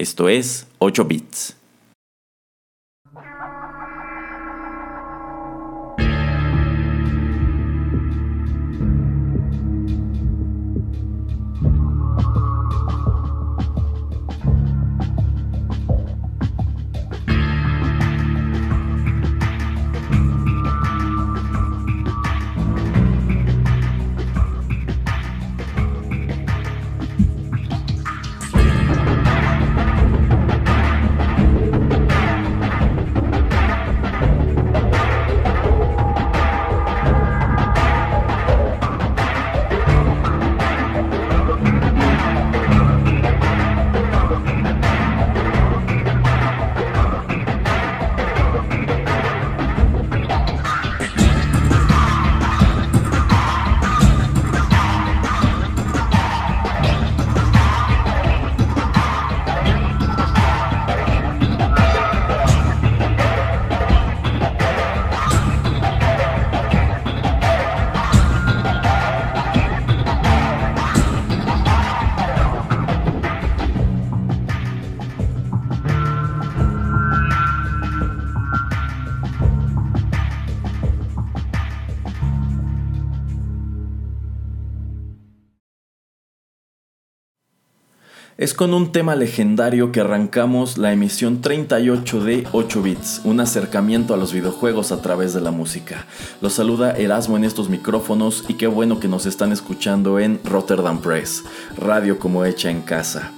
Esto es 8 bits. Es con un tema legendario que arrancamos la emisión 38 de 8 bits, un acercamiento a los videojuegos a través de la música. Los saluda Erasmo en estos micrófonos y qué bueno que nos están escuchando en Rotterdam Press, radio como hecha en casa.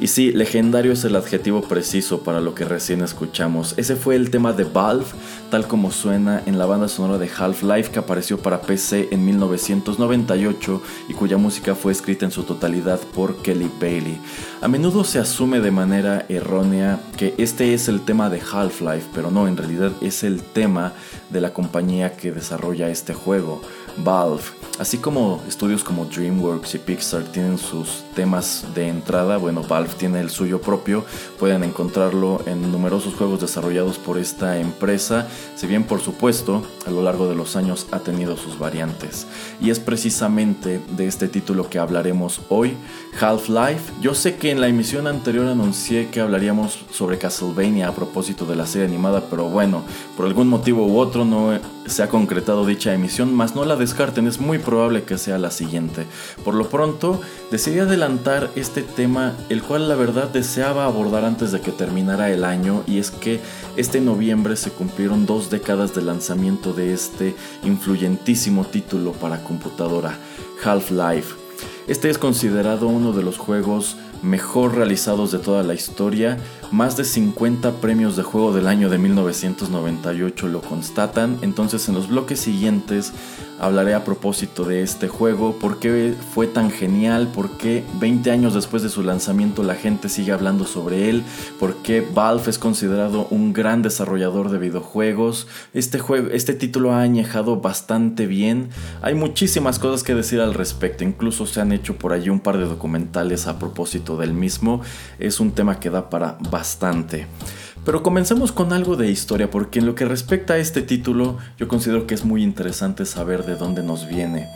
Y sí, legendario es el adjetivo preciso para lo que recién escuchamos. Ese fue el tema de Valve, tal como suena en la banda sonora de Half-Life que apareció para PC en 1998 y cuya música fue escrita en su totalidad por Kelly Bailey. A menudo se asume de manera errónea que este es el tema de Half-Life, pero no, en realidad es el tema de la compañía que desarrolla este juego, Valve. Así como estudios como DreamWorks y Pixar tienen sus temas de entrada, bueno, Valve tiene el suyo propio, pueden encontrarlo en numerosos juegos desarrollados por esta empresa, si bien por supuesto a lo largo de los años ha tenido sus variantes. Y es precisamente de este título que hablaremos hoy, Half-Life. Yo sé que en la emisión anterior anuncié que hablaríamos sobre Castlevania a propósito de la serie animada, pero bueno, por algún motivo u otro no se ha concretado dicha emisión, más no la descarten, es muy probable que sea la siguiente. Por lo pronto, decidí adelantar este tema, el cual la verdad deseaba abordar antes de que terminara el año, y es que este noviembre se cumplieron dos décadas de lanzamiento de este influyentísimo título para computadora, Half-Life. Este es considerado uno de los juegos mejor realizados de toda la historia. Más de 50 premios de juego del año de 1998 lo constatan. Entonces en los bloques siguientes hablaré a propósito de este juego, por qué fue tan genial, por qué 20 años después de su lanzamiento la gente sigue hablando sobre él, por qué Valve es considerado un gran desarrollador de videojuegos. Este, juego, este título ha añejado bastante bien. Hay muchísimas cosas que decir al respecto, incluso se han hecho por allí un par de documentales a propósito del mismo. Es un tema que da para bastante. Pero comencemos con algo de historia, porque en lo que respecta a este título, yo considero que es muy interesante saber de dónde nos viene.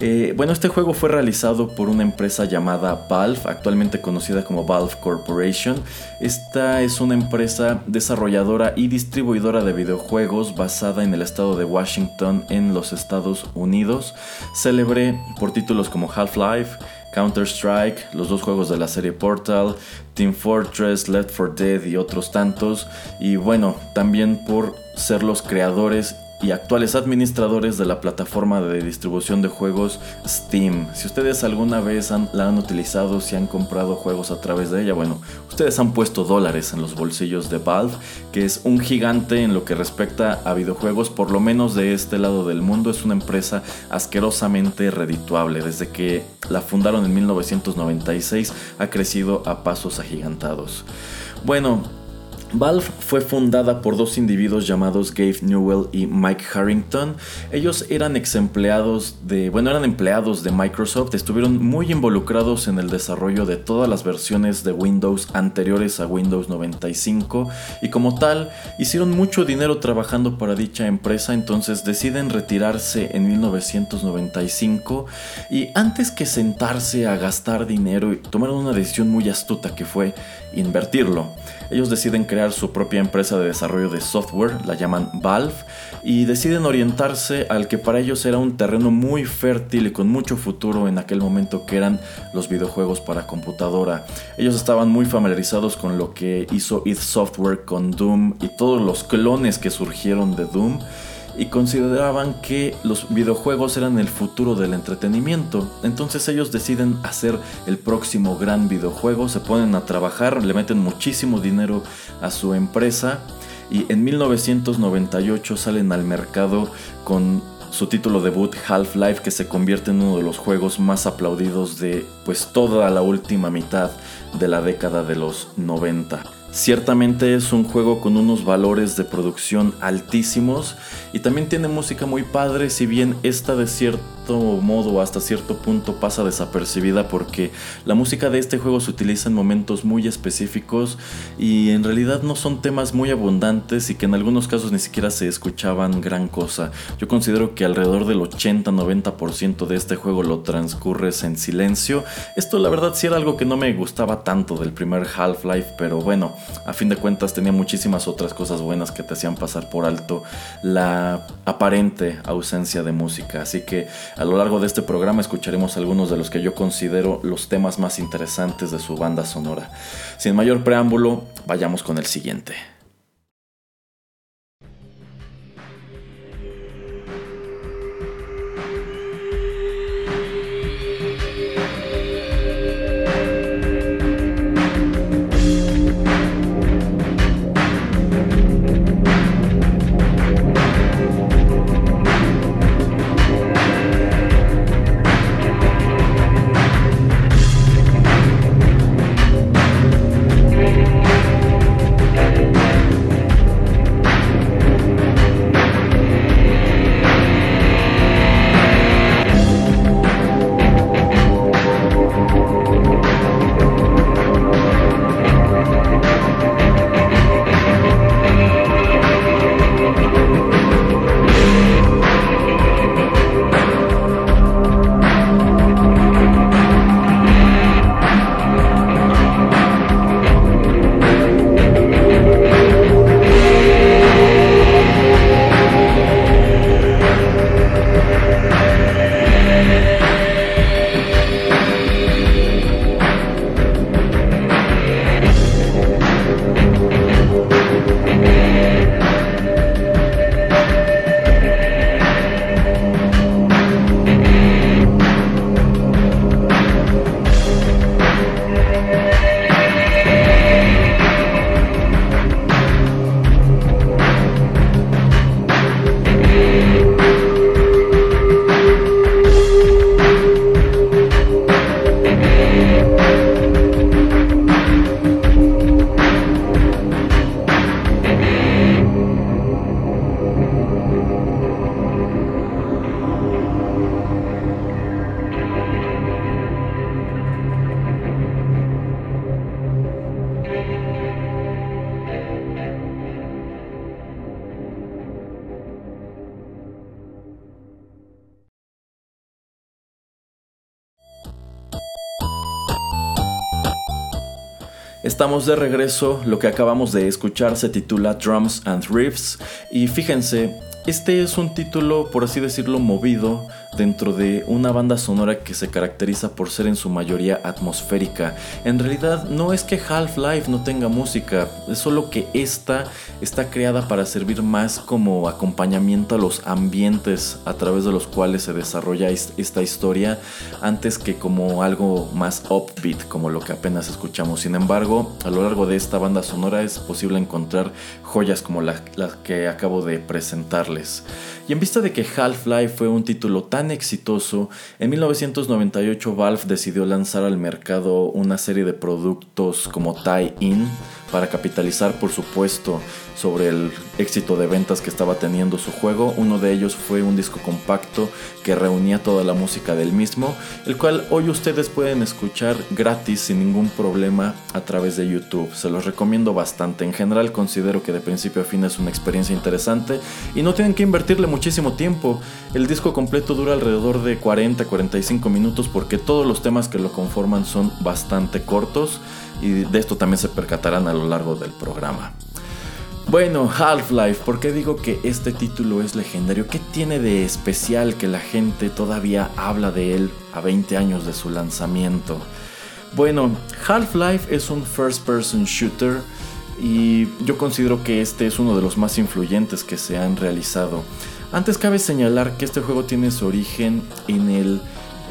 Eh, bueno, este juego fue realizado por una empresa llamada Valve, actualmente conocida como Valve Corporation. Esta es una empresa desarrolladora y distribuidora de videojuegos basada en el estado de Washington en los Estados Unidos, célebre por títulos como Half-Life, Counter-Strike, los dos juegos de la serie Portal, Team Fortress, Left 4 Dead y otros tantos. Y bueno, también por ser los creadores y actuales administradores de la plataforma de distribución de juegos Steam. Si ustedes alguna vez la han utilizado, si han comprado juegos a través de ella, bueno, ustedes han puesto dólares en los bolsillos de Valve, que es un gigante en lo que respecta a videojuegos, por lo menos de este lado del mundo, es una empresa asquerosamente redituable. Desde que la fundaron en 1996 ha crecido a pasos agigantados. Bueno, Valve fue fundada por dos individuos llamados Gabe Newell y Mike Harrington. Ellos eran ex empleados de, bueno, eran empleados de Microsoft, estuvieron muy involucrados en el desarrollo de todas las versiones de Windows anteriores a Windows 95 y como tal hicieron mucho dinero trabajando para dicha empresa, entonces deciden retirarse en 1995 y antes que sentarse a gastar dinero tomaron una decisión muy astuta que fue invertirlo. Ellos deciden crear su propia empresa de desarrollo de software, la llaman Valve, y deciden orientarse al que para ellos era un terreno muy fértil y con mucho futuro en aquel momento que eran los videojuegos para computadora. Ellos estaban muy familiarizados con lo que hizo id Software con Doom y todos los clones que surgieron de Doom y consideraban que los videojuegos eran el futuro del entretenimiento. Entonces ellos deciden hacer el próximo gran videojuego, se ponen a trabajar, le meten muchísimo dinero a su empresa y en 1998 salen al mercado con su título debut Half-Life que se convierte en uno de los juegos más aplaudidos de pues toda la última mitad de la década de los 90. Ciertamente es un juego con unos valores de producción altísimos y también tiene música muy padre, si bien esta de cierto modo hasta cierto punto pasa desapercibida porque la música de este juego se utiliza en momentos muy específicos y en realidad no son temas muy abundantes y que en algunos casos ni siquiera se escuchaban gran cosa. Yo considero que alrededor del 80-90% de este juego lo transcurres en silencio. Esto la verdad sí era algo que no me gustaba tanto del primer Half-Life, pero bueno, a fin de cuentas tenía muchísimas otras cosas buenas que te hacían pasar por alto la aparente ausencia de música. Así que a lo largo de este programa escucharemos algunos de los que yo considero los temas más interesantes de su banda sonora. Sin mayor preámbulo, vayamos con el siguiente. Estamos de regreso, lo que acabamos de escuchar se titula Drums and Riffs y fíjense, este es un título, por así decirlo, movido dentro de una banda sonora que se caracteriza por ser en su mayoría atmosférica. En realidad no es que Half-Life no tenga música, es solo que esta está creada para servir más como acompañamiento a los ambientes a través de los cuales se desarrolla esta historia antes que como algo más upbeat como lo que apenas escuchamos. Sin embargo, a lo largo de esta banda sonora es posible encontrar joyas como las que acabo de presentarles. Y en vista de que Half-Life fue un título tan exitoso, en 1998 Valve decidió lanzar al mercado una serie de productos como tie-in para capitalizar por supuesto sobre el éxito de ventas que estaba teniendo su juego. Uno de ellos fue un disco compacto que reunía toda la música del mismo, el cual hoy ustedes pueden escuchar gratis sin ningún problema a través de YouTube. Se los recomiendo bastante. En general considero que de principio a fin es una experiencia interesante y no tienen que invertirle muchísimo tiempo. El disco completo dura alrededor de 40-45 minutos porque todos los temas que lo conforman son bastante cortos y de esto también se percatarán a lo largo del programa. Bueno, Half-Life, ¿por qué digo que este título es legendario? ¿Qué tiene de especial que la gente todavía habla de él a 20 años de su lanzamiento? Bueno, Half-Life es un first-person shooter y yo considero que este es uno de los más influyentes que se han realizado. Antes cabe señalar que este juego tiene su origen en el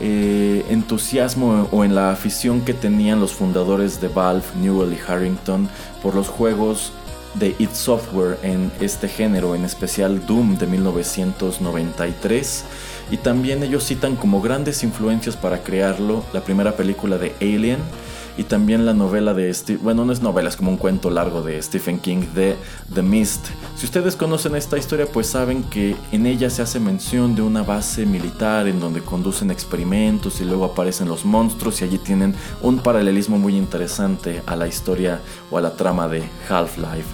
eh, entusiasmo o en la afición que tenían los fundadores de Valve, Newell y Harrington, por los juegos de id Software en este género, en especial Doom de 1993. Y también ellos citan como grandes influencias para crearlo la primera película de Alien y también la novela de Steve, bueno, no es novela, es como un cuento largo de Stephen King de The Mist. Si ustedes conocen esta historia, pues saben que en ella se hace mención de una base militar en donde conducen experimentos y luego aparecen los monstruos y allí tienen un paralelismo muy interesante a la historia o a la trama de Half-Life.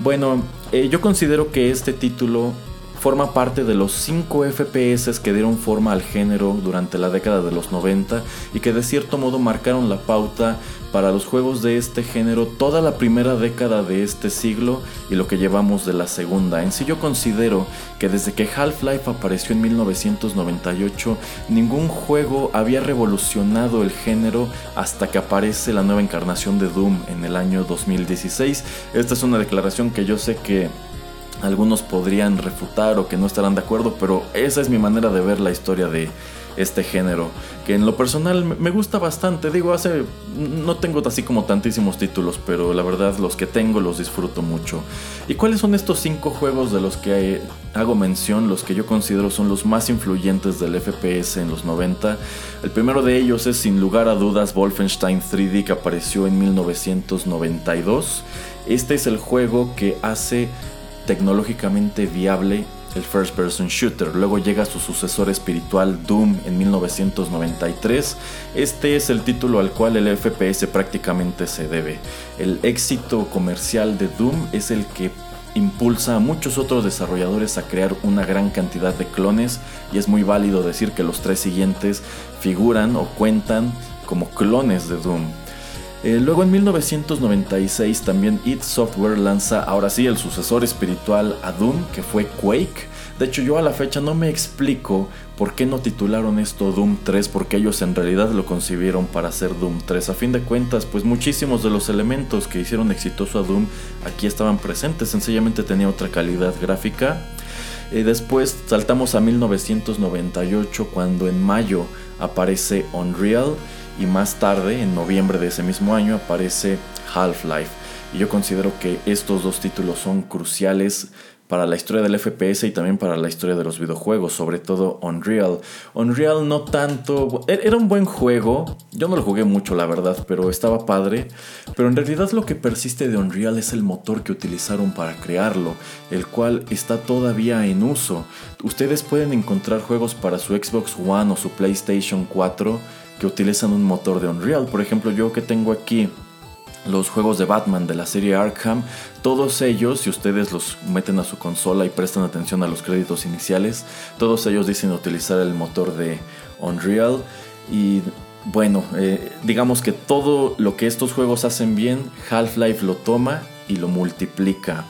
Bueno, eh, yo considero que este título forma parte de los 5 FPS que dieron forma al género durante la década de los 90 y que de cierto modo marcaron la pauta para los juegos de este género toda la primera década de este siglo y lo que llevamos de la segunda. En sí yo considero que desde que Half-Life apareció en 1998, ningún juego había revolucionado el género hasta que aparece la nueva encarnación de Doom en el año 2016. Esta es una declaración que yo sé que algunos podrían refutar o que no estarán de acuerdo, pero esa es mi manera de ver la historia de este género, que en lo personal me gusta bastante. Digo, hace no tengo así como tantísimos títulos, pero la verdad los que tengo los disfruto mucho. ¿Y cuáles son estos cinco juegos de los que hago mención, los que yo considero son los más influyentes del FPS en los 90? El primero de ellos es sin lugar a dudas Wolfenstein 3D que apareció en 1992. Este es el juego que hace tecnológicamente viable el first person shooter. Luego llega su sucesor espiritual Doom en 1993. Este es el título al cual el FPS prácticamente se debe. El éxito comercial de Doom es el que impulsa a muchos otros desarrolladores a crear una gran cantidad de clones y es muy válido decir que los tres siguientes figuran o cuentan como clones de Doom. Eh, luego en 1996 también id Software lanza ahora sí el sucesor espiritual a Doom, que fue Quake. De hecho yo a la fecha no me explico por qué no titularon esto Doom 3, porque ellos en realidad lo concibieron para hacer Doom 3. A fin de cuentas, pues muchísimos de los elementos que hicieron exitoso a Doom aquí estaban presentes, sencillamente tenía otra calidad gráfica. Y después saltamos a 1998 cuando en mayo aparece Unreal y más tarde, en noviembre de ese mismo año, aparece Half-Life. Y yo considero que estos dos títulos son cruciales para la historia del FPS y también para la historia de los videojuegos, sobre todo Unreal. Unreal no tanto, e-, era un buen juego, yo no lo jugué mucho la verdad, pero estaba padre, pero en realidad lo que persiste de Unreal es el motor que utilizaron para crearlo, el cual está todavía en uso. Ustedes pueden encontrar juegos para su Xbox One o su PlayStation 4 que utilizan un motor de Unreal. Por ejemplo, yo que tengo aquí los juegos de Batman de la serie Arkham, todos ellos, si ustedes los meten a su consola y prestan atención a los créditos iniciales, todos ellos dicen utilizar el motor de Unreal. Y bueno, eh, digamos que todo lo que estos juegos hacen bien, Half-Life lo toma y lo multiplica.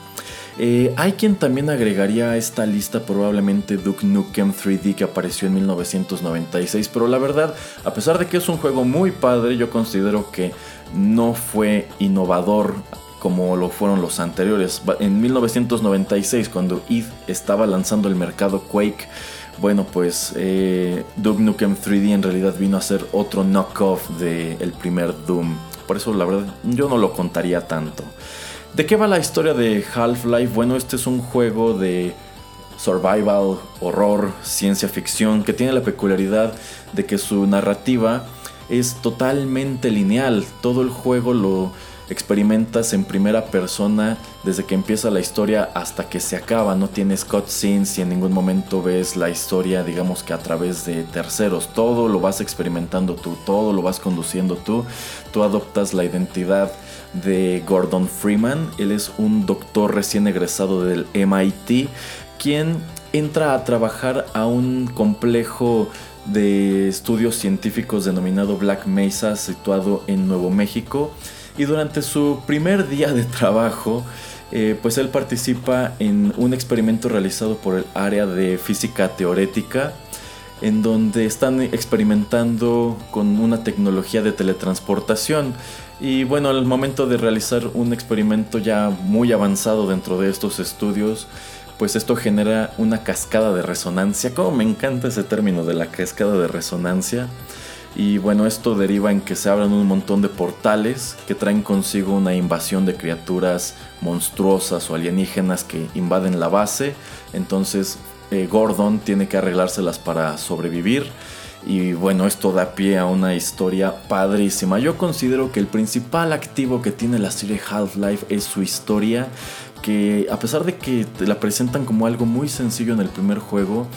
Eh, hay quien también agregaría a esta lista probablemente Duke Nukem 3D que apareció en 1996, pero la verdad, a pesar de que es un juego muy padre, yo considero que no fue innovador como lo fueron los anteriores. En 1996, cuando id estaba lanzando el mercado Quake, bueno, pues eh, Duke Nukem 3D en realidad vino a ser otro knockoff del primer Doom. Por eso la verdad yo no lo contaría tanto. ¿De qué va la historia de Half-Life? Bueno, este es un juego de survival, horror, ciencia ficción que tiene la peculiaridad de que su narrativa es totalmente lineal. Todo el juego lo experimentas en primera persona desde que empieza la historia hasta que se acaba. No tienes cutscenes y en ningún momento ves la historia, digamos que a través de terceros. Todo lo vas experimentando tú, todo lo vas conduciendo tú. Tú adoptas la identidad de Gordon Freeman. Él es un doctor recién egresado del MIT, quien entra a trabajar a un complejo de estudios científicos denominado Black Mesa, situado en Nuevo México. Y durante su primer día de trabajo, eh, pues él participa en un experimento realizado por el área de física teorética, en donde están experimentando con una tecnología de teletransportación. Y bueno, al momento de realizar un experimento ya muy avanzado dentro de estos estudios, pues esto genera una cascada de resonancia. Como me encanta ese término de la cascada de resonancia. Y bueno, esto deriva en que se abran un montón de portales que traen consigo una invasión de criaturas monstruosas o alienígenas que invaden la base. Entonces eh, Gordon tiene que arreglárselas para sobrevivir. Y bueno, esto da pie a una historia padrísima. Yo considero que el principal activo que tiene la serie Half-Life es su historia que a pesar de que la presentan como algo muy sencillo en el primer juego,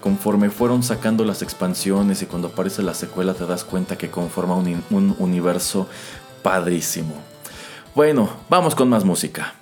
conforme fueron sacando las expansiones y cuando aparece la secuela te das cuenta que conforma un, un universo padrísimo. Bueno, vamos con más música.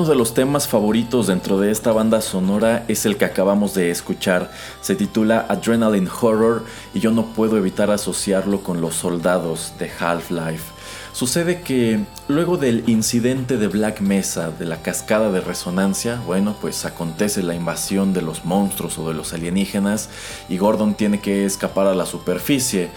Uno de los temas favoritos dentro de esta banda sonora es el que acabamos de escuchar. Se titula Adrenaline Horror y yo no puedo evitar asociarlo con los soldados de Half-Life. Sucede que luego del incidente de Black Mesa, de la cascada de resonancia, bueno, pues acontece la invasión de los monstruos o de los alienígenas y Gordon tiene que escapar a la superficie.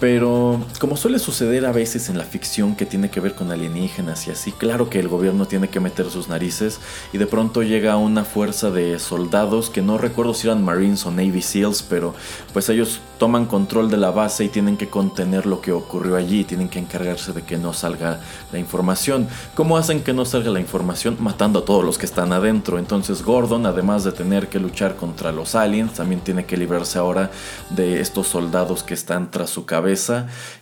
Pero como suele suceder a veces en la ficción que tiene que ver con alienígenas y así, claro que el gobierno tiene que meter sus narices y de pronto llega una fuerza de soldados que no recuerdo si eran Marines o Navy SEALs, pero pues ellos toman control de la base y tienen que contener lo que ocurrió allí, tienen que encargarse de que no salga la información. ¿Cómo hacen que no salga la información? Matando a todos los que están adentro. Entonces Gordon, además de tener que luchar contra los aliens, también tiene que librarse ahora de estos soldados que están tras su cabeza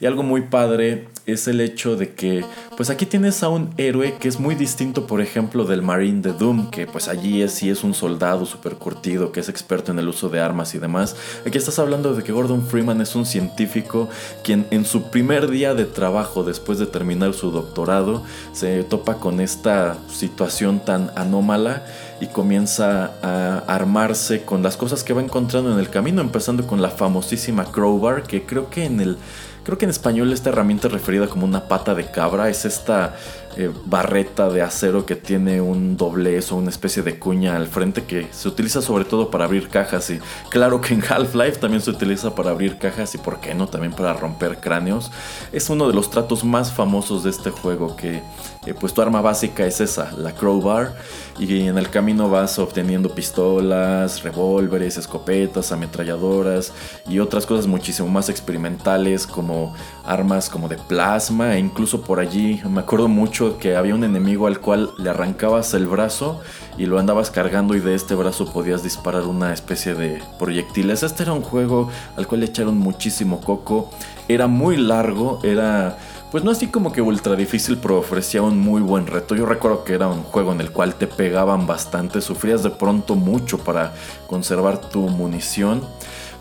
Y algo muy padre es el hecho de que pues aquí tienes a un héroe que es muy distinto por ejemplo del Marine de Doom, que pues allí es, sí es un soldado súper curtido, que es experto en el uso de armas y demás. Aquí estás hablando de que Gordon Freeman es un científico quien en su primer día de trabajo después de terminar su doctorado se topa con esta situación tan anómala y comienza a armarse con las cosas que va encontrando en el camino, empezando con la famosísima crowbar, que creo que en el Creo que en español esta herramienta es referida como una pata de cabra. Es esta eh, barreta de acero que tiene un doblez o una especie de cuña al frente que se utiliza sobre todo para abrir cajas. Y claro que en Half-Life también se utiliza para abrir cajas y por qué no, también para romper cráneos. Es uno de los tratos más famosos de este juego que eh, pues tu arma básica es esa, la crowbar. Y en el camino vas obteniendo pistolas, revólveres, escopetas, ametralladoras y otras cosas muchísimo más experimentales como armas como de plasma e incluso por allí me acuerdo mucho que había un enemigo al cual le arrancabas el brazo y lo andabas cargando y de este brazo podías disparar una especie de proyectiles. Este era un juego al cual le echaron muchísimo coco, era muy largo, era pues no así como que ultra difícil, pero ofrecía un muy buen reto. Yo recuerdo que era un juego en el cual te pegaban bastante, sufrías de pronto mucho para conservar tu munición.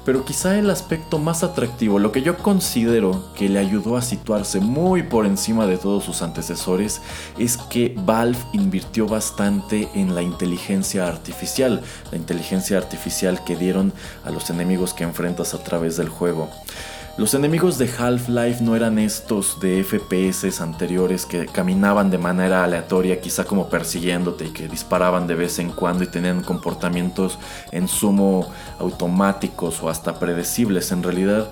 Pero quizá el aspecto más atractivo, lo que yo considero que le ayudó a situarse muy por encima de todos sus antecesores, es que Valve invirtió bastante en la inteligencia artificial, la inteligencia artificial que dieron a los enemigos que enfrentas a través del juego. Los enemigos de Half-Life no eran estos de FPS anteriores que caminaban de manera aleatoria, quizá como persiguiéndote y que disparaban de vez en cuando y tenían comportamientos en sumo automáticos o hasta predecibles. En realidad,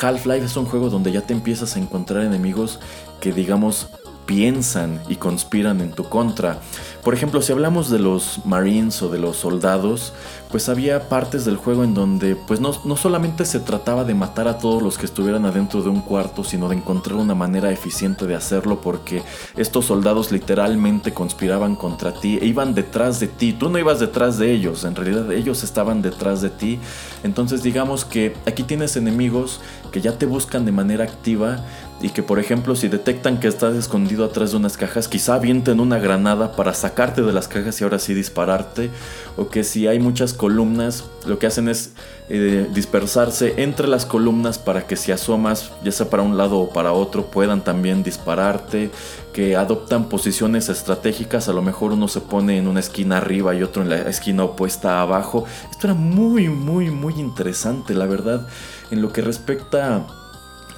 Half-Life es un juego donde ya te empiezas a encontrar enemigos que digamos piensan y conspiran en tu contra. Por ejemplo, si hablamos de los Marines o de los soldados, pues había partes del juego en donde pues no, no, solamente se trataba de matar a todos los que estuvieran adentro de un cuarto, sino de encontrar una manera eficiente de hacerlo porque estos soldados literalmente conspiraban contra ti e iban detrás de ti. Tú no ibas detrás de ellos, en realidad ellos estaban detrás de ti. Entonces digamos que aquí tienes enemigos que ya te buscan de manera activa y que por ejemplo si detectan que estás escondido atrás de unas cajas, quizá avienten una granada para sacarte de las cajas y ahora sí dispararte, o que si hay muchas columnas, lo que hacen es eh, dispersarse entre las columnas para que si asomas, ya sea para un lado o para otro, puedan también dispararte, que adoptan posiciones estratégicas, a lo mejor uno se pone en una esquina arriba y otro en la esquina opuesta abajo. Esto era muy, muy, muy interesante, la verdad, en lo que respecta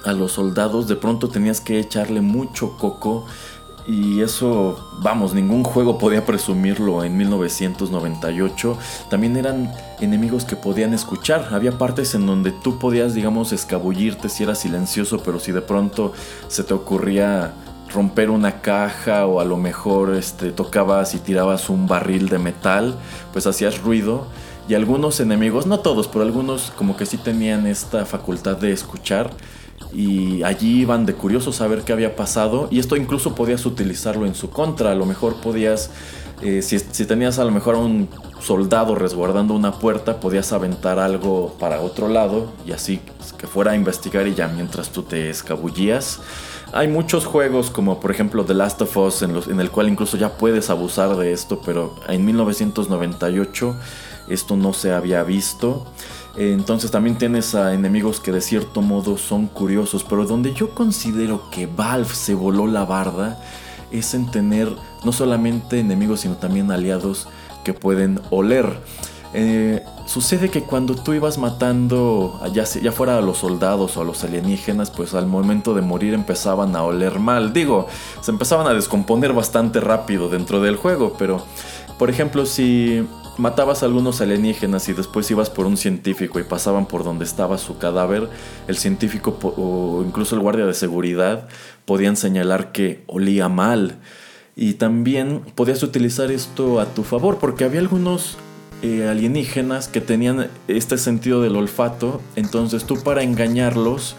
a los soldados, de pronto tenías que echarle mucho coco y eso, vamos, ningún juego podía presumirlo en 1998. También eran enemigos que podían escuchar. Había partes en donde tú podías, digamos, escabullirte si era silencioso, pero si de pronto se te ocurría romper una caja o a lo mejor este, tocabas y tirabas un barril de metal, pues hacías ruido. Y algunos enemigos, no todos, pero algunos como que sí tenían esta facultad de escuchar y allí iban de curiosos a ver qué había pasado y esto incluso podías utilizarlo en su contra, a lo mejor podías, eh, si, tenías a lo mejor a un soldado resguardando una puerta, podías aventar algo para otro lado y así que fuera a investigar y ya mientras tú te escabullías. Hay muchos juegos como por ejemplo The Last of Us en, los, en el cual incluso ya puedes abusar de esto, pero en 1998 esto no se había visto. Entonces también tienes a enemigos que de cierto modo son curiosos, pero donde yo considero que Valve se voló la barda es en tener no solamente enemigos sino también aliados que pueden oler. Eh, sucede que cuando tú ibas matando, ya, ya fuera a los soldados o a los alienígenas, pues al momento de morir empezaban a oler mal. Digo, se empezaban a descomponer bastante rápido dentro del juego, pero por ejemplo si matabas a algunos alienígenas y después ibas por un científico y pasaban por donde estaba su cadáver, el científico o incluso el guardia de seguridad podían señalar que olía mal. Y también podías utilizar esto a tu favor porque había algunos eh, alienígenas que tenían este sentido del olfato, entonces tú para engañarlos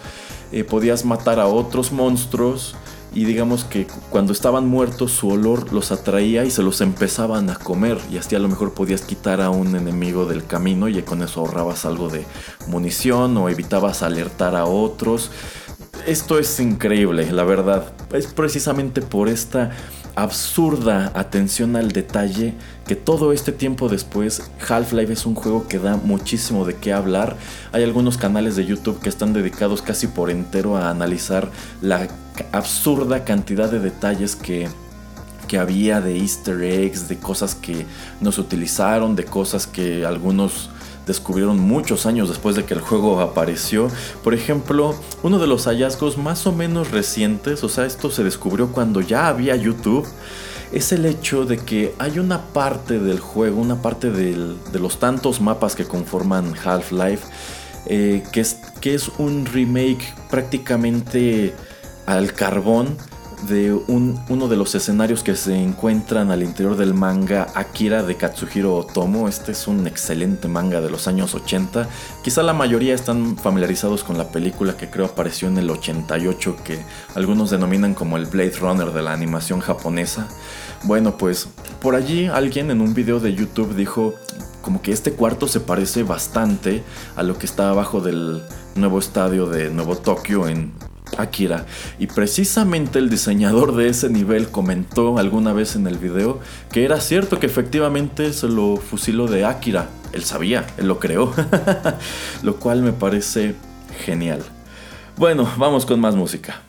eh, podías matar a otros monstruos y digamos que cuando estaban muertos su olor los atraía y se los empezaban a comer y así a lo mejor podías quitar a un enemigo del camino y con eso ahorrabas algo de munición o evitabas alertar a otros. esto es increíble, la verdad. Es precisamente por esta absurda atención al detalle que todo este tiempo después Half-Life es un juego que da muchísimo de qué hablar. Hay algunos canales de YouTube que están dedicados casi por entero a analizar la absurda cantidad de detalles que, que había de easter eggs, de cosas que no se utilizaron, de cosas que algunos descubrieron muchos años después de que el juego apareció. Por ejemplo, uno de los hallazgos más o menos recientes, o sea, esto se descubrió cuando ya había YouTube, es el hecho de que hay una parte del juego, una parte de los tantos mapas que conforman Half-Life, eh, que, es, que es un remake prácticamente al carbón de uno de los escenarios que se encuentran al interior del manga Akira de Katsuhiro Otomo. Este es un excelente manga de los años 80. Quizá la mayoría están familiarizados con la película que creo apareció en el 88, que algunos denominan como el Blade Runner de la animación japonesa. Bueno, pues por allí alguien en un video de YouTube dijo como que este cuarto se parece bastante a lo que está abajo del nuevo estadio de Nuevo Tokio en Akira. Y precisamente el diseñador de ese nivel comentó alguna vez en el video que era cierto que efectivamente se lo fusiló de Akira. Él sabía, él lo creó. lo cual me parece genial. Bueno, vamos con más música.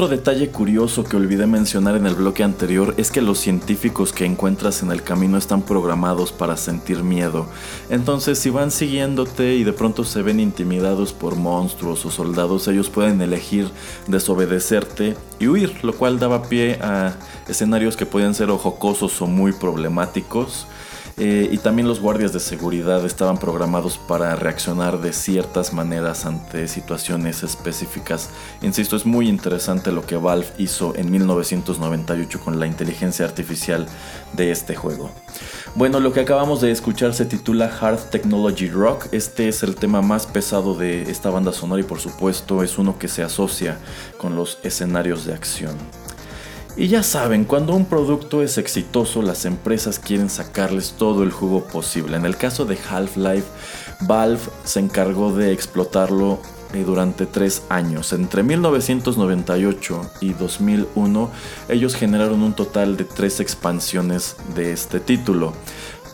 Otro detalle curioso que olvidé mencionar en el bloque anterior es que los científicos que encuentras en el camino están programados para sentir miedo. Entonces si van siguiéndote y de pronto se ven intimidados por monstruos o soldados, ellos pueden elegir desobedecerte y huir, lo cual daba pie a escenarios que pueden ser o jocosos o muy problemáticos. Eh, y también los guardias de seguridad estaban programados para reaccionar de ciertas maneras ante situaciones específicas. Insisto, es muy interesante lo que Valve hizo en 1998 con la inteligencia artificial de este juego. Bueno, lo que acabamos de escuchar se titula Hard Technology Rock. Este es el tema más pesado de esta banda sonora y por supuesto es uno que se asocia con los escenarios de acción. Y ya saben, cuando un producto es exitoso, las empresas quieren sacarles todo el jugo posible. En el caso de Half-Life, Valve se encargó de explotarlo eh, durante tres años. Entre 1998 y 2001, ellos generaron un total de tres expansiones de este título.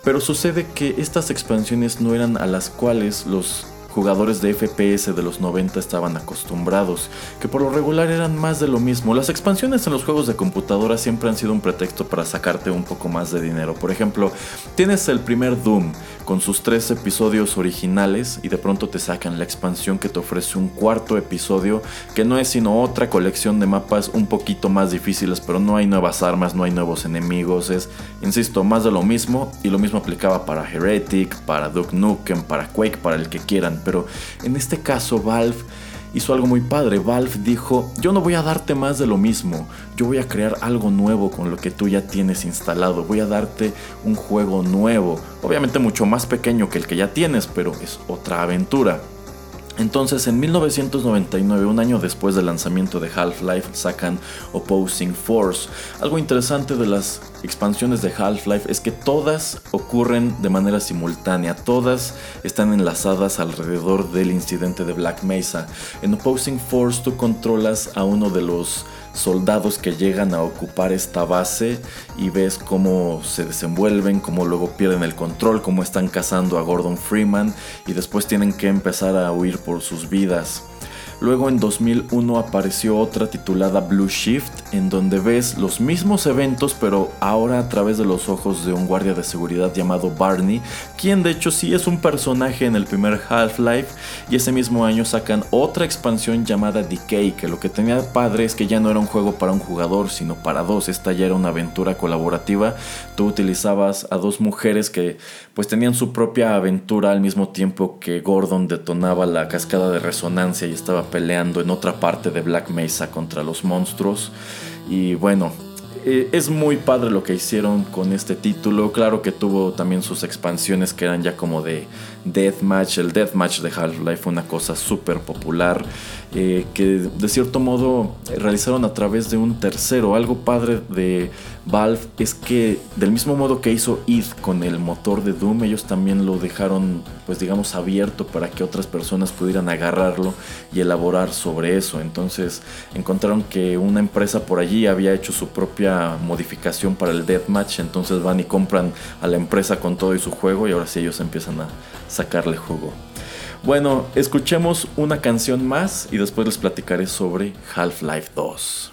Pero sucede que estas expansiones no eran a las cuales los jugadores de FPS de los 90 estaban acostumbrados, que por lo regular eran más de lo mismo. Las expansiones en los juegos de computadora siempre han sido un pretexto para sacarte un poco más de dinero. Por ejemplo, tienes el primer Doom con sus tres episodios originales y de pronto te sacan la expansión que te ofrece un cuarto episodio que no es sino otra colección de mapas un poquito más difíciles, pero no hay nuevas armas, no hay nuevos enemigos, es, insisto, más de lo mismo y lo mismo aplicaba para Heretic, para Duke Nukem, para Quake, para el que quieran. Pero en este caso Valve hizo algo muy padre. Valve dijo, yo no voy a darte más de lo mismo, yo voy a crear algo nuevo con lo que tú ya tienes instalado, voy a darte un juego nuevo, obviamente mucho más pequeño que el que ya tienes, pero es otra aventura. Entonces, en 1999, un año después del lanzamiento de Half-Life, sacan Opposing Force. Algo interesante de las expansiones de Half-Life es que todas ocurren de manera simultánea, todas están enlazadas alrededor del incidente de Black Mesa. En Opposing Force tú controlas a uno de los soldados que llegan a ocupar esta base y ves cómo se desenvuelven, cómo luego pierden el control, cómo están cazando a Gordon Freeman y después tienen que empezar a huir por sus vidas. Luego en 2001 apareció otra titulada Blue Shift, en donde ves los mismos eventos, pero ahora a través de los ojos de un guardia de seguridad llamado Barney, quien de hecho sí es un personaje en el primer Half-Life, y ese mismo año sacan otra expansión llamada Decay, que lo que tenía padre es que ya no era un juego para un jugador, sino para dos, esta ya era una aventura colaborativa, tú utilizabas a dos mujeres que pues tenían su propia aventura al mismo tiempo que Gordon detonaba la cascada de resonancia y estaba peleando en otra parte de Black Mesa contra los monstruos. Y bueno, eh, es muy padre lo que hicieron con este título. Claro que tuvo también sus expansiones que eran ya como de Deathmatch. El Deathmatch de Half-Life fue una cosa súper popular. Eh, que de cierto modo realizaron a través de un tercero. Algo padre de Valve es que del mismo modo que hizo id con el motor de Doom, ellos también lo dejaron pues digamos abierto para que otras personas pudieran agarrarlo y elaborar sobre eso. Entonces encontraron que una empresa por allí había hecho su propia modificación para el Deathmatch, entonces van y compran a la empresa con todo y su juego y ahora sí ellos empiezan a sacarle jugo. Bueno, escuchemos una canción más y después les platicaré sobre Half-Life 2.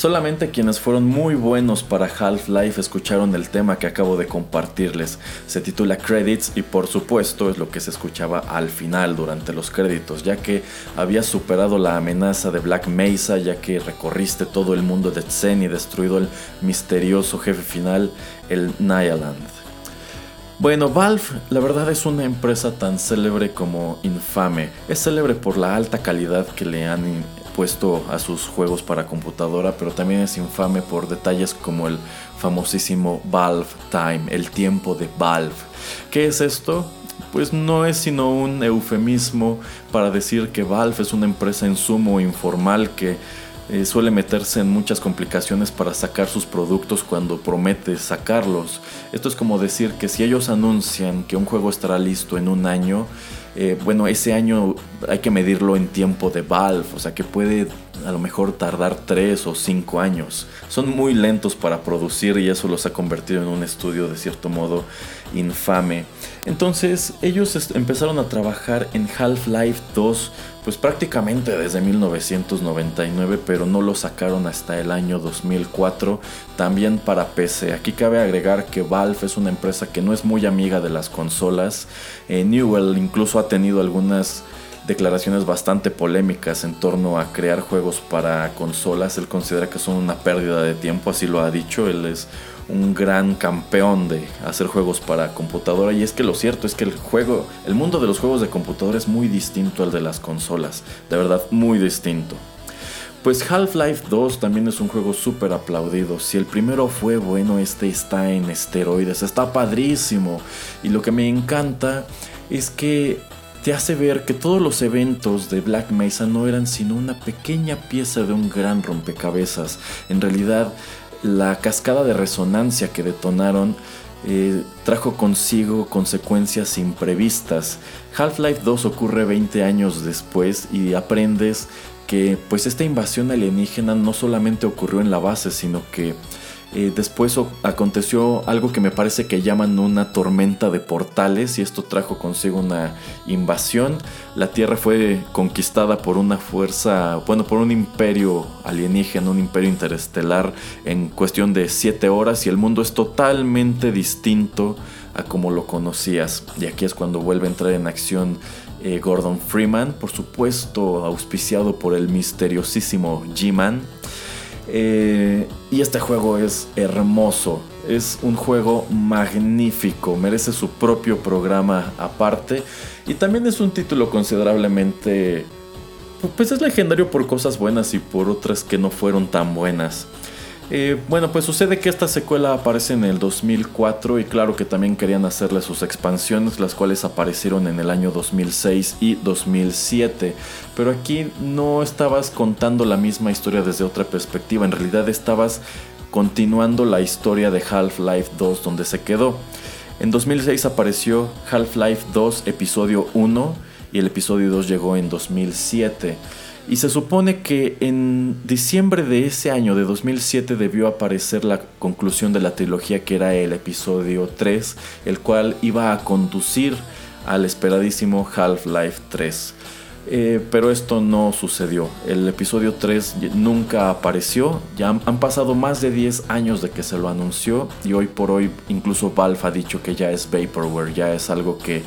Solamente quienes fueron muy buenos para Half-Life escucharon el tema que acabo de compartirles. Se titula Credits y por supuesto es lo que se escuchaba al final durante los créditos, ya que había superado la amenaza de Black Mesa, ya que recorriste todo el mundo de Zen y destruido el misterioso jefe final, el Nyaland. Bueno, Valve la verdad es una empresa tan célebre como infame. Es célebre por la alta calidad que le han a sus juegos para computadora, pero también es infame por detalles como el famosísimo Valve Time, el tiempo de Valve. ¿Qué es esto? Pues no es sino un eufemismo para decir que Valve es una empresa en sumo informal que eh, suele meterse en muchas complicaciones para sacar sus productos cuando promete sacarlos. Esto es como decir que si ellos anuncian que un juego estará listo en un año, eh, bueno, ese año hay que medirlo en tiempo de Valve, o sea que puede a lo mejor tardar 3 o 5 años. Son muy lentos para producir y eso los ha convertido en un estudio de cierto modo infame. Entonces ellos empezaron a trabajar en Half-Life 2 pues prácticamente desde 1999, pero no lo sacaron hasta el año 2004, también para PC. Aquí cabe agregar que Valve es una empresa que no es muy amiga de las consolas. Eh, Newell incluso ha tenido algunas declaraciones bastante polémicas en torno a crear juegos para consolas. Él considera que son una pérdida de tiempo, así lo ha dicho. Él es un gran campeón de hacer juegos para computadora y es que lo cierto es que el juego, el mundo de los juegos de computadora es muy distinto al de las consolas, de verdad muy distinto. Pues Half-Life 2 también es un juego súper aplaudido. Si el primero fue bueno, este está en esteroides, está padrísimo. Y lo que me encanta es que te hace ver que todos los eventos de Black Mesa no eran sino una pequeña pieza de un gran rompecabezas. En realidad, la cascada de resonancia que detonaron eh, trajo consigo consecuencias imprevistas. Half-Life 2 ocurre 20 años después y aprendes que pues esta invasión alienígena no solamente ocurrió en la base, sino que eh, después aconteció algo que me parece que llaman una tormenta de portales y esto trajo consigo una invasión. La Tierra fue conquistada por una fuerza, bueno, por un imperio alienígena, un imperio interestelar en cuestión de 7 horas y el mundo es totalmente distinto a como lo conocías. Y aquí es cuando vuelve a entrar en acción eh, Gordon Freeman, por supuesto auspiciado por el misteriosísimo G-Man eh, y este juego es hermoso, es un juego magnífico, merece su propio programa aparte. Y también es un título considerablemente... Pues es legendario por cosas buenas y por otras que no fueron tan buenas. Eh, bueno, pues sucede que esta secuela aparece en el 2004 y claro que también querían hacerle sus expansiones, las cuales aparecieron en el año 2006 y 2007. Pero aquí no estabas contando la misma historia desde otra perspectiva, en realidad estabas continuando la historia de Half-Life 2 donde se quedó. En 2006 apareció Half-Life 2 episodio 1 y el episodio 2 llegó en 2007. Y se supone que en diciembre de ese año, de 2007, debió aparecer la conclusión de la trilogía que era el episodio 3, el cual iba a conducir al esperadísimo Half-Life 3. Eh, pero esto no sucedió. El episodio 3 nunca apareció. Ya han, han, pasado más de 10 años de que se lo anunció. Y hoy por hoy incluso Valve ha dicho que ya es vaporware. Ya es algo que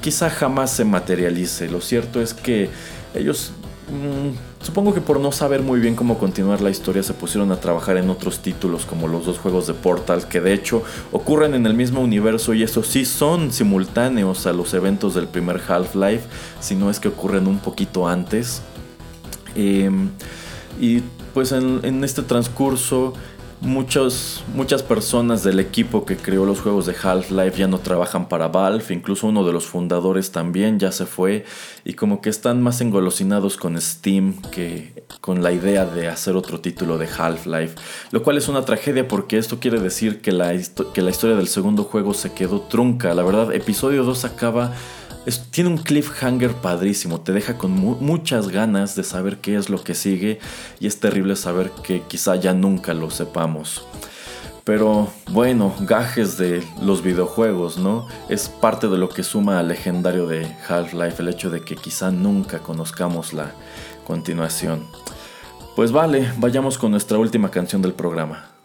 quizá jamás se materialice. Lo cierto es que ellos Mm, supongo que por no saber muy bien cómo continuar la historia se pusieron a trabajar en otros títulos como los dos juegos de Portal que de hecho ocurren en el mismo universo y eso sí son simultáneos a los eventos del primer Half-Life, si no es que ocurren un poquito antes. Em, y pues en este transcurso Muchos, muchas personas del equipo que creó los juegos de Half-Life ya no trabajan para Valve, incluso uno de los fundadores también ya se fue y como que están más engolosinados con Steam que con la idea de hacer otro título de Half-Life, lo cual es una tragedia porque esto quiere decir que la, que la historia del segundo juego se quedó trunca, la verdad, episodio 2 acaba tiene un cliffhanger padrísimo, te deja con muchas ganas de saber qué es lo que sigue y es terrible saber que quizá ya nunca lo sepamos. Pero bueno, gajes de los videojuegos, ¿no? Es parte de lo que suma al legendario de Half-Life el hecho de que quizá nunca conozcamos la continuación. Pues vale, vayamos con nuestra última canción del programa.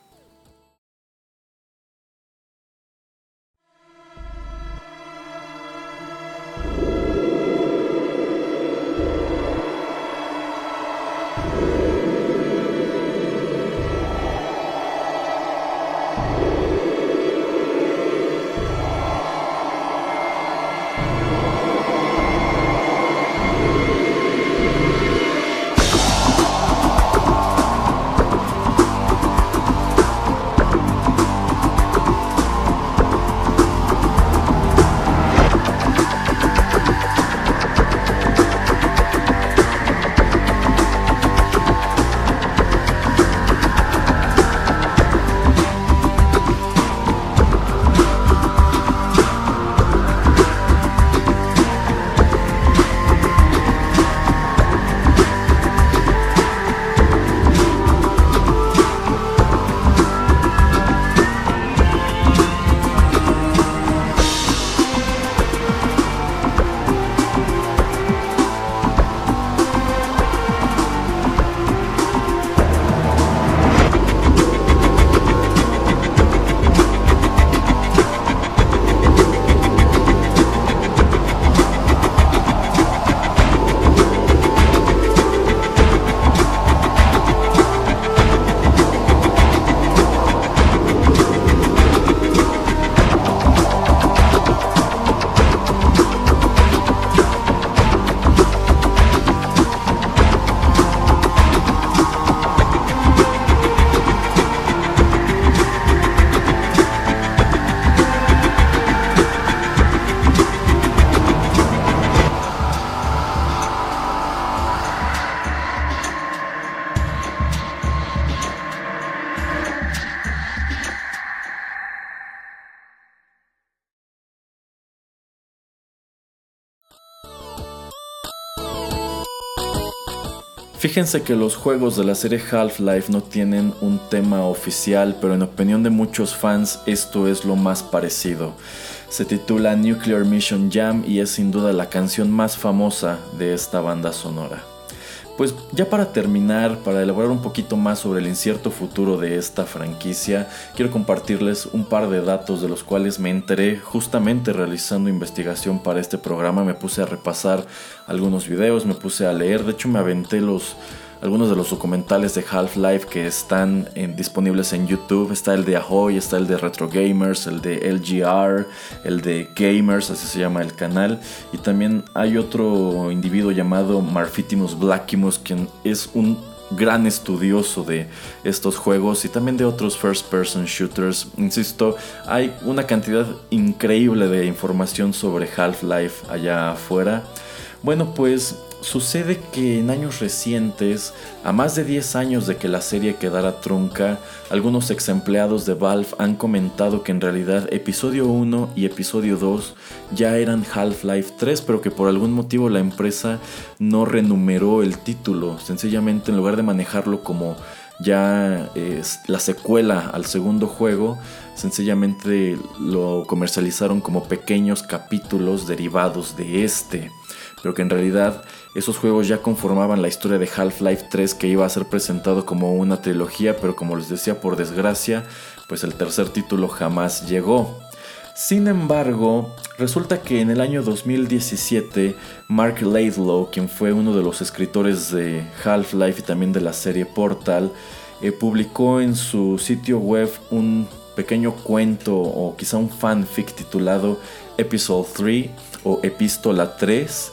Fíjense que los juegos de la serie Half-Life no tienen un tema oficial, pero en opinión de muchos fans esto es lo más parecido. Se titula Nuclear Mission Jam y es sin duda la canción más famosa de esta banda sonora. Pues ya para terminar, para elaborar un poquito más sobre el incierto futuro de esta franquicia, quiero compartirles un par de datos de los cuales me enteré justamente realizando investigación para este programa. Me puse a repasar algunos videos, me puse a leer, de hecho me aventé los algunos de los documentales de Half-Life que están disponibles en YouTube. Está el de Ahoy, está el de Retro Gamers, el de LGR, el de Gamers, así se llama el canal. Y también hay otro individuo llamado Marfitimus Blackimus, quien es un gran estudioso de estos juegos y también de otros first person shooters. Insisto, hay una cantidad increíble de información sobre Half-Life allá afuera. Bueno, pues Sucede que en años recientes, a más de 10 años de que la serie quedara trunca, algunos ex empleados de Valve han comentado que en realidad episodio 1 y episodio 2 ya eran Half-Life 3, pero que por algún motivo la empresa no renumeró el título. Sencillamente en lugar de manejarlo como ya es la secuela al segundo juego, sencillamente lo comercializaron como pequeños capítulos derivados de este pero que en realidad esos juegos ya conformaban la historia de Half-Life 3 que iba a ser presentado como una trilogía, pero como les decía, por desgracia, pues el tercer título jamás llegó. Sin embargo, resulta que en el año 2017, Mark Laidlaw, quien fue uno de los escritores de Half-Life y también de la serie Portal, eh, publicó en su sitio web un pequeño cuento o quizá un fanfic titulado Episode 3 o Epístola 3,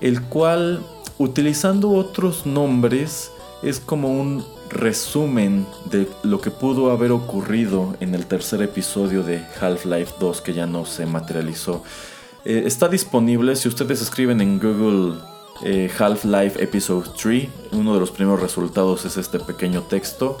el cual, utilizando otros nombres, es como un resumen de lo que pudo haber ocurrido en el tercer episodio de Half-Life 2 que ya no se materializó. Eh, está disponible si ustedes escriben en Google eh, Half-Life Episode 3, uno de los primeros resultados es este pequeño texto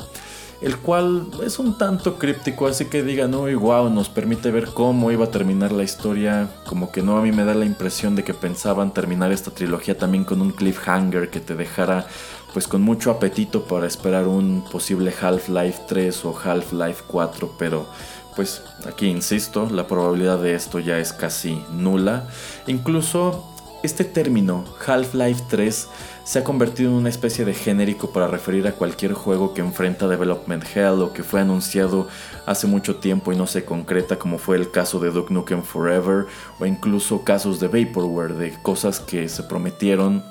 el cual es un tanto críptico, así que digan, uy, wow, nos permite ver cómo iba a terminar la historia, como que no a mí me da la impresión de que pensaban terminar esta trilogía también con un cliffhanger que te dejara pues con mucho apetito para esperar un posible Half-Life 3 o Half-Life 4, pero pues aquí insisto, la probabilidad de esto ya es casi nula. Incluso este término, Half-Life 3, se ha convertido en una especie de genérico para referir a cualquier juego que enfrenta Development Hell o que fue anunciado hace mucho tiempo y no se concreta, como fue el caso de Duke Nukem Forever o incluso casos de Vaporware, de cosas que se prometieron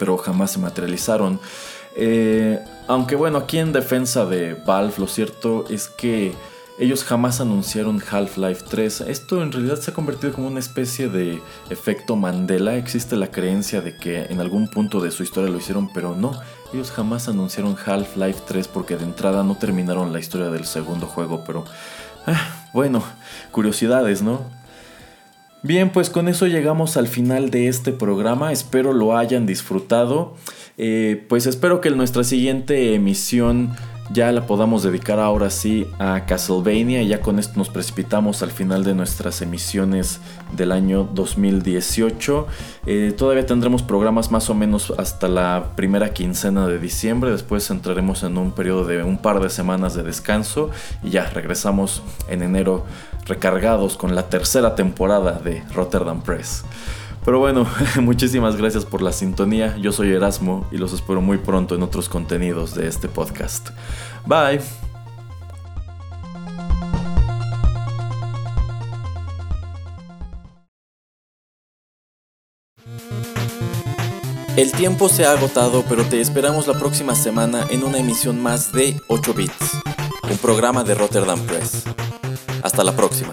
pero jamás se materializaron. Eh, aunque bueno, aquí en defensa de Valve, lo cierto es que ellos jamás anunciaron Half-Life 3. Esto en realidad se ha convertido como una especie de efecto Mandela. Existe la creencia de que en algún punto de su historia lo hicieron, pero no. Ellos jamás anunciaron Half-Life 3 porque de entrada no terminaron la historia del segundo juego, pero... Ah, bueno, curiosidades, ¿no? Bien, pues con eso llegamos al final de este programa. Espero lo hayan disfrutado. Eh, pues espero que en nuestra siguiente emisión ya la podamos dedicar ahora sí a Castlevania. Y ya con esto nos precipitamos al final de nuestras emisiones del año 2018. Eh, todavía tendremos programas más o menos hasta la primera quincena de diciembre. Después entraremos en un periodo de un par de semanas de descanso. Y ya regresamos en enero recargados con la tercera temporada de Rotterdam Press. Pero bueno, muchísimas gracias por la sintonía. Yo soy Erasmo y los espero muy pronto en otros contenidos de este podcast. Bye. El tiempo se ha agotado, pero te esperamos la próxima semana en una emisión más de 8 Bits, un programa de Rotterdam Press. Hasta la próxima.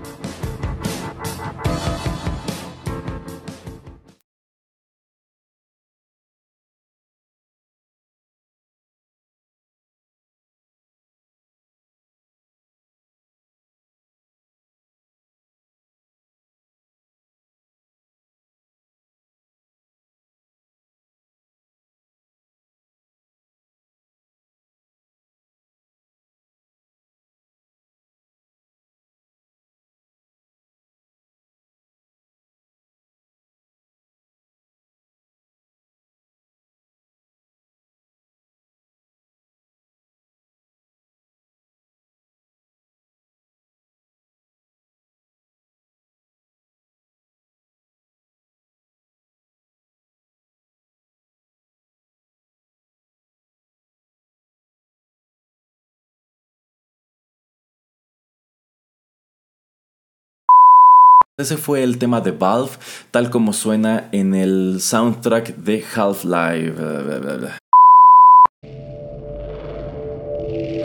Ese fue el tema de Valve, tal como suena en el soundtrack de Half-Life.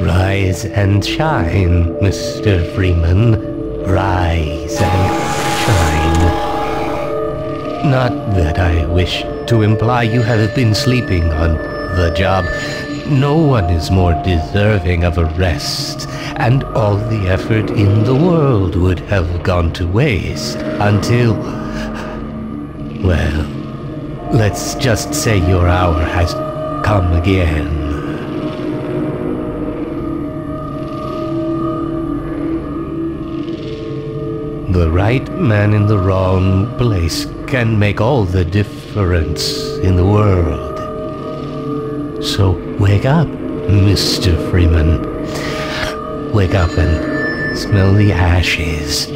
Rise and shine, Mr. Freeman. Rise and shine. Not that I wish to imply you have been sleeping on the job. No one is more deserving of a rest, and all the effort in the world would have gone to waste until. Well, let's just say your hour has come again. The right man in the wrong place can make all the difference in the world. So wake up, Mr. Freeman. Wake up and smell the ashes.